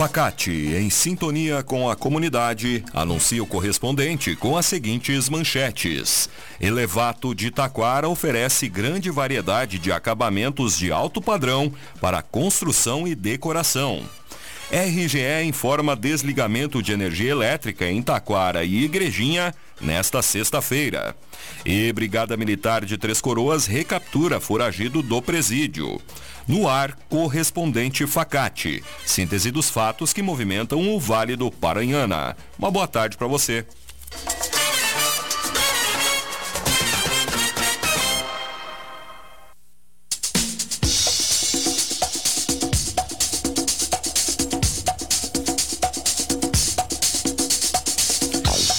Facate, em sintonia com a comunidade, anuncia o correspondente com as seguintes manchetes. Elevato de Taquara oferece grande variedade de acabamentos de alto padrão para construção e decoração. RGE informa desligamento de energia elétrica em Taquara e Igrejinha nesta sexta-feira. E Brigada Militar de Três Coroas recaptura foragido do presídio. No ar, correspondente Facate. Síntese dos fatos que movimentam o Vale do Paranhana. Uma boa tarde para você.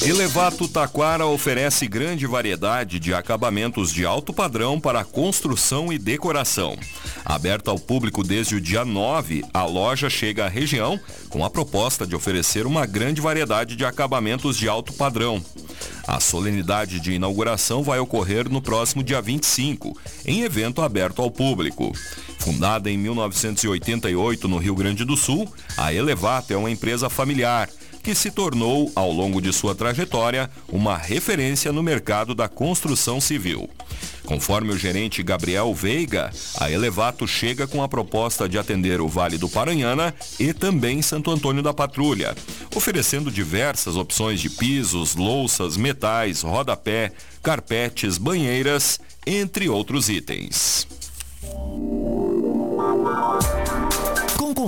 Elevato Taquara oferece grande variedade de acabamentos de alto padrão para construção e decoração. Aberta ao público desde o dia 9, a loja chega à região com a proposta de oferecer uma grande variedade de acabamentos de alto padrão. A solenidade de inauguração vai ocorrer no próximo dia 25, em evento aberto ao público. Fundada em 1988 no Rio Grande do Sul, a Elevato é uma empresa familiar que se tornou, ao longo de sua trajetória, uma referência no mercado da construção civil. Conforme o gerente Gabriel Veiga, a Elevato chega com a proposta de atender o Vale do Paranhana e também Santo Antônio da Patrulha, oferecendo diversas opções de pisos, louças, metais, rodapé, carpetes, banheiras, entre outros itens.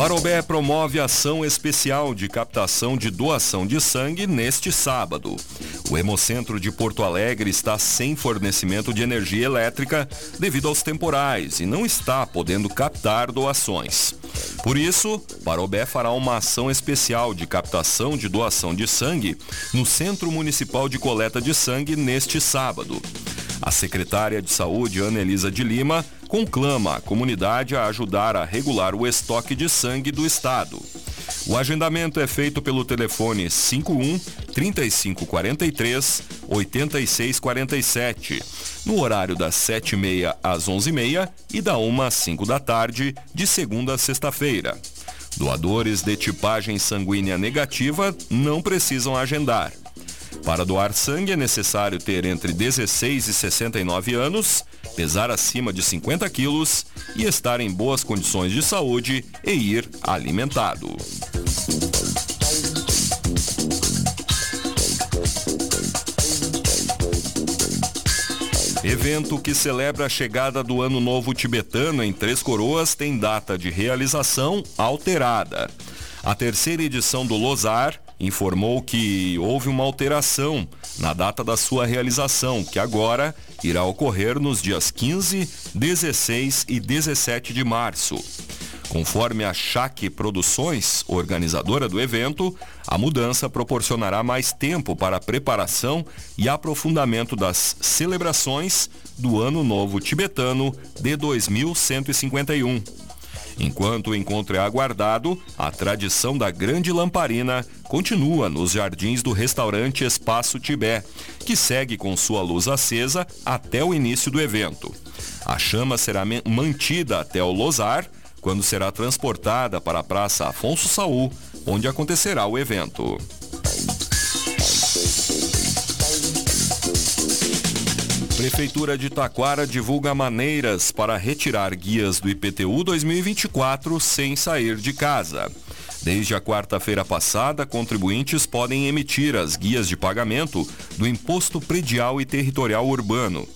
Parobé promove ação especial de captação de doação de sangue neste sábado. O Hemocentro de Porto Alegre está sem fornecimento de energia elétrica devido aos temporais e não está podendo captar doações. Por isso, Parobé fará uma ação especial de captação de doação de sangue no Centro Municipal de Coleta de Sangue neste sábado. A secretária de Saúde, Ana Elisa de Lima, conclama a comunidade a ajudar a regular o estoque de sangue do estado. O agendamento é feito pelo telefone 51 3543 8647, no horário das 7h30 às 11h30 e da 1 às 5 da tarde, de segunda a sexta-feira. Doadores de tipagem sanguínea negativa não precisam agendar. Para doar sangue é necessário ter entre 16 e 69 anos, pesar acima de 50 quilos e estar em boas condições de saúde e ir alimentado. Evento que celebra a chegada do Ano Novo Tibetano em Três Coroas tem data de realização alterada. A terceira edição do Lozar informou que houve uma alteração na data da sua realização, que agora irá ocorrer nos dias 15, 16 e 17 de março. Conforme a Chaque Produções, organizadora do evento, a mudança proporcionará mais tempo para a preparação e aprofundamento das celebrações do Ano Novo Tibetano de 2151. Enquanto o encontro é aguardado, a tradição da grande lamparina continua nos jardins do restaurante Espaço Tibé, que segue com sua luz acesa até o início do evento. A chama será mantida até o Lozar, quando será transportada para a Praça Afonso Saul, onde acontecerá o evento. Prefeitura de Taquara divulga maneiras para retirar guias do IPTU 2024 sem sair de casa. Desde a quarta-feira passada, contribuintes podem emitir as guias de pagamento do Imposto Predial e Territorial Urbano.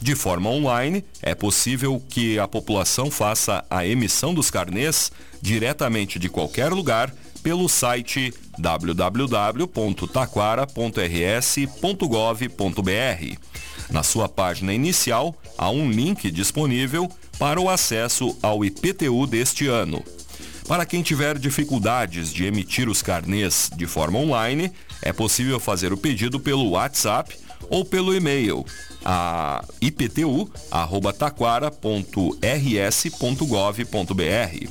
de forma online, é possível que a população faça a emissão dos carnês diretamente de qualquer lugar pelo site www.taquara.rs.gov.br. Na sua página inicial, há um link disponível para o acesso ao IPTU deste ano. Para quem tiver dificuldades de emitir os carnês de forma online, é possível fazer o pedido pelo WhatsApp ou pelo e-mail a iptu@taquara.rs.gov.br.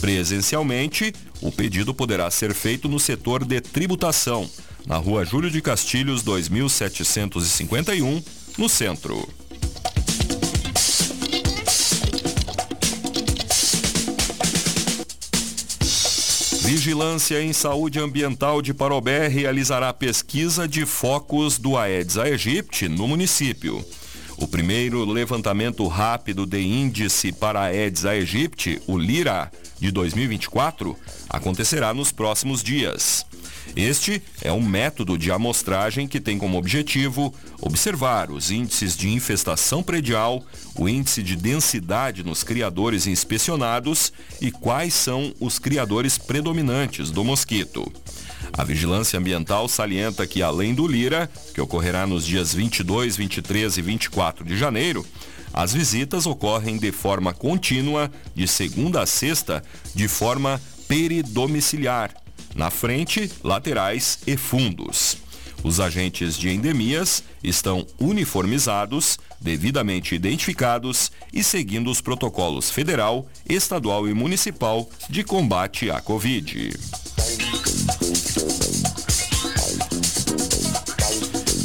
Presencialmente, o pedido poderá ser feito no setor de tributação, na Rua Júlio de Castilhos 2751, no centro. Vigilância em Saúde Ambiental de Parobé realizará pesquisa de focos do Aedes aegypti no município. O primeiro levantamento rápido de índice para Aedes aegypti, o LIRA, de 2024, acontecerá nos próximos dias. Este é um método de amostragem que tem como objetivo observar os índices de infestação predial, o índice de densidade nos criadores inspecionados e quais são os criadores predominantes do mosquito. A Vigilância Ambiental salienta que, além do Lira, que ocorrerá nos dias 22, 23 e 24 de janeiro, as visitas ocorrem de forma contínua, de segunda a sexta, de forma peridomiciliar na frente, laterais e fundos. Os agentes de endemias estão uniformizados, devidamente identificados e seguindo os protocolos federal, estadual e municipal de combate à Covid.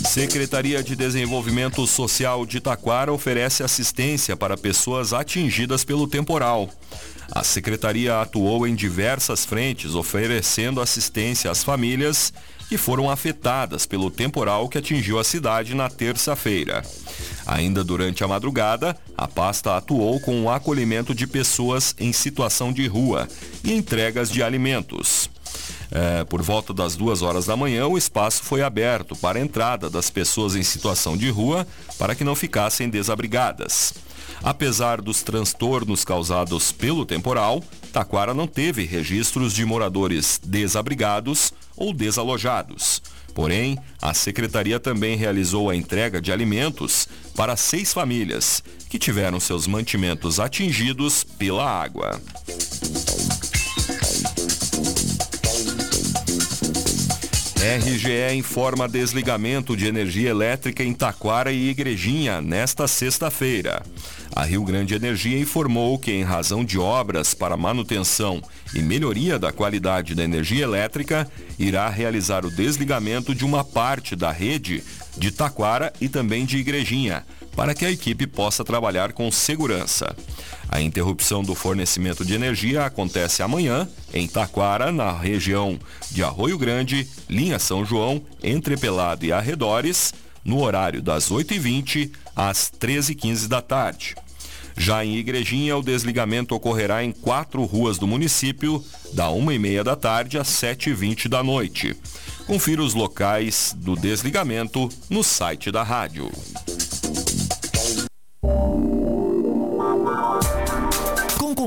Secretaria de Desenvolvimento Social de Taquara oferece assistência para pessoas atingidas pelo temporal. A secretaria atuou em diversas frentes, oferecendo assistência às famílias que foram afetadas pelo temporal que atingiu a cidade na terça-feira. Ainda durante a madrugada, a pasta atuou com o acolhimento de pessoas em situação de rua e entregas de alimentos. É, por volta das duas horas da manhã, o espaço foi aberto para a entrada das pessoas em situação de rua para que não ficassem desabrigadas. Apesar dos transtornos causados pelo temporal, Taquara não teve registros de moradores desabrigados ou desalojados. Porém, a secretaria também realizou a entrega de alimentos para seis famílias que tiveram seus mantimentos atingidos pela água. RGE informa desligamento de energia elétrica em Taquara e Igrejinha nesta sexta-feira. A Rio Grande Energia informou que, em razão de obras para manutenção e melhoria da qualidade da energia elétrica, irá realizar o desligamento de uma parte da rede de Taquara e também de Igrejinha, para que a equipe possa trabalhar com segurança. A interrupção do fornecimento de energia acontece amanhã em Taquara, na região de Arroio Grande, linha São João, entre Pelado e arredores, no horário das 8h20 às 13h15 da tarde. Já em Igrejinha, o desligamento ocorrerá em quatro ruas do município, da uma e meia da tarde às 7h20 da noite. Confira os locais do desligamento no site da rádio.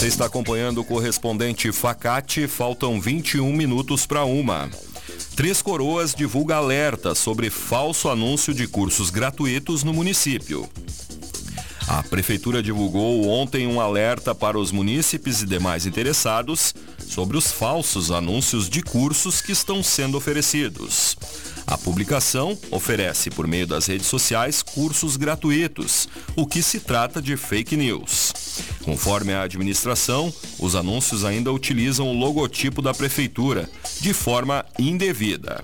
Você está acompanhando o correspondente Facate, faltam 21 minutos para uma. Três Coroas divulga alerta sobre falso anúncio de cursos gratuitos no município. A prefeitura divulgou ontem um alerta para os munícipes e demais interessados sobre os falsos anúncios de cursos que estão sendo oferecidos. A publicação oferece, por meio das redes sociais, cursos gratuitos, o que se trata de fake news. Conforme a administração, os anúncios ainda utilizam o logotipo da prefeitura, de forma indevida.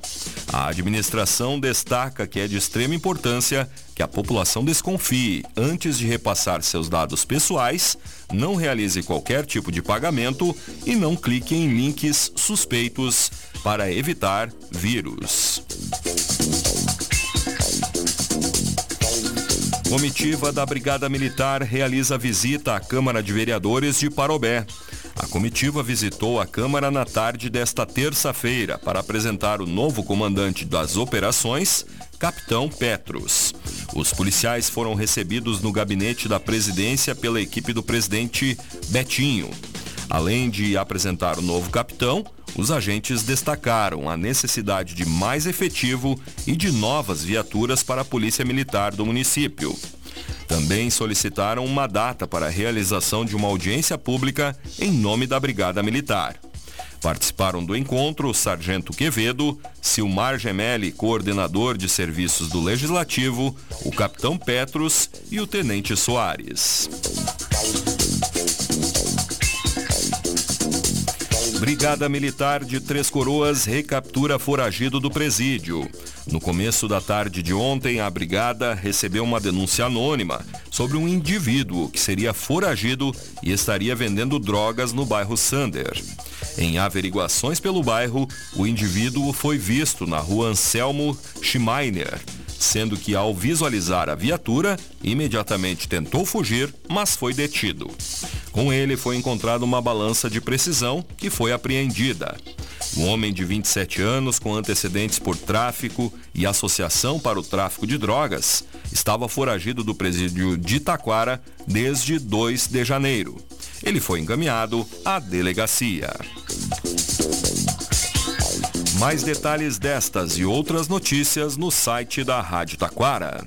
A administração destaca que é de extrema importância que a população desconfie antes de repassar seus dados pessoais, não realize qualquer tipo de pagamento e não clique em links suspeitos para evitar vírus. Comitiva da Brigada Militar realiza visita à Câmara de Vereadores de Parobé. A comitiva visitou a Câmara na tarde desta terça-feira para apresentar o novo comandante das operações, Capitão Petros. Os policiais foram recebidos no gabinete da presidência pela equipe do presidente Betinho. Além de apresentar o novo capitão, os agentes destacaram a necessidade de mais efetivo e de novas viaturas para a Polícia Militar do município. Também solicitaram uma data para a realização de uma audiência pública em nome da Brigada Militar. Participaram do encontro o Sargento Quevedo, Silmar Gemelli, coordenador de serviços do Legislativo, o Capitão Petros e o Tenente Soares. Brigada Militar de Três Coroas recaptura foragido do presídio. No começo da tarde de ontem, a brigada recebeu uma denúncia anônima sobre um indivíduo que seria foragido e estaria vendendo drogas no bairro Sander. Em averiguações pelo bairro, o indivíduo foi visto na rua Anselmo Schmeiner, sendo que ao visualizar a viatura, imediatamente tentou fugir, mas foi detido. Com ele foi encontrada uma balança de precisão que foi apreendida. Um homem de 27 anos com antecedentes por tráfico e associação para o tráfico de drogas estava foragido do presídio de Taquara desde 2 de janeiro. Ele foi encaminhado à delegacia. Mais detalhes destas e outras notícias no site da Rádio Taquara.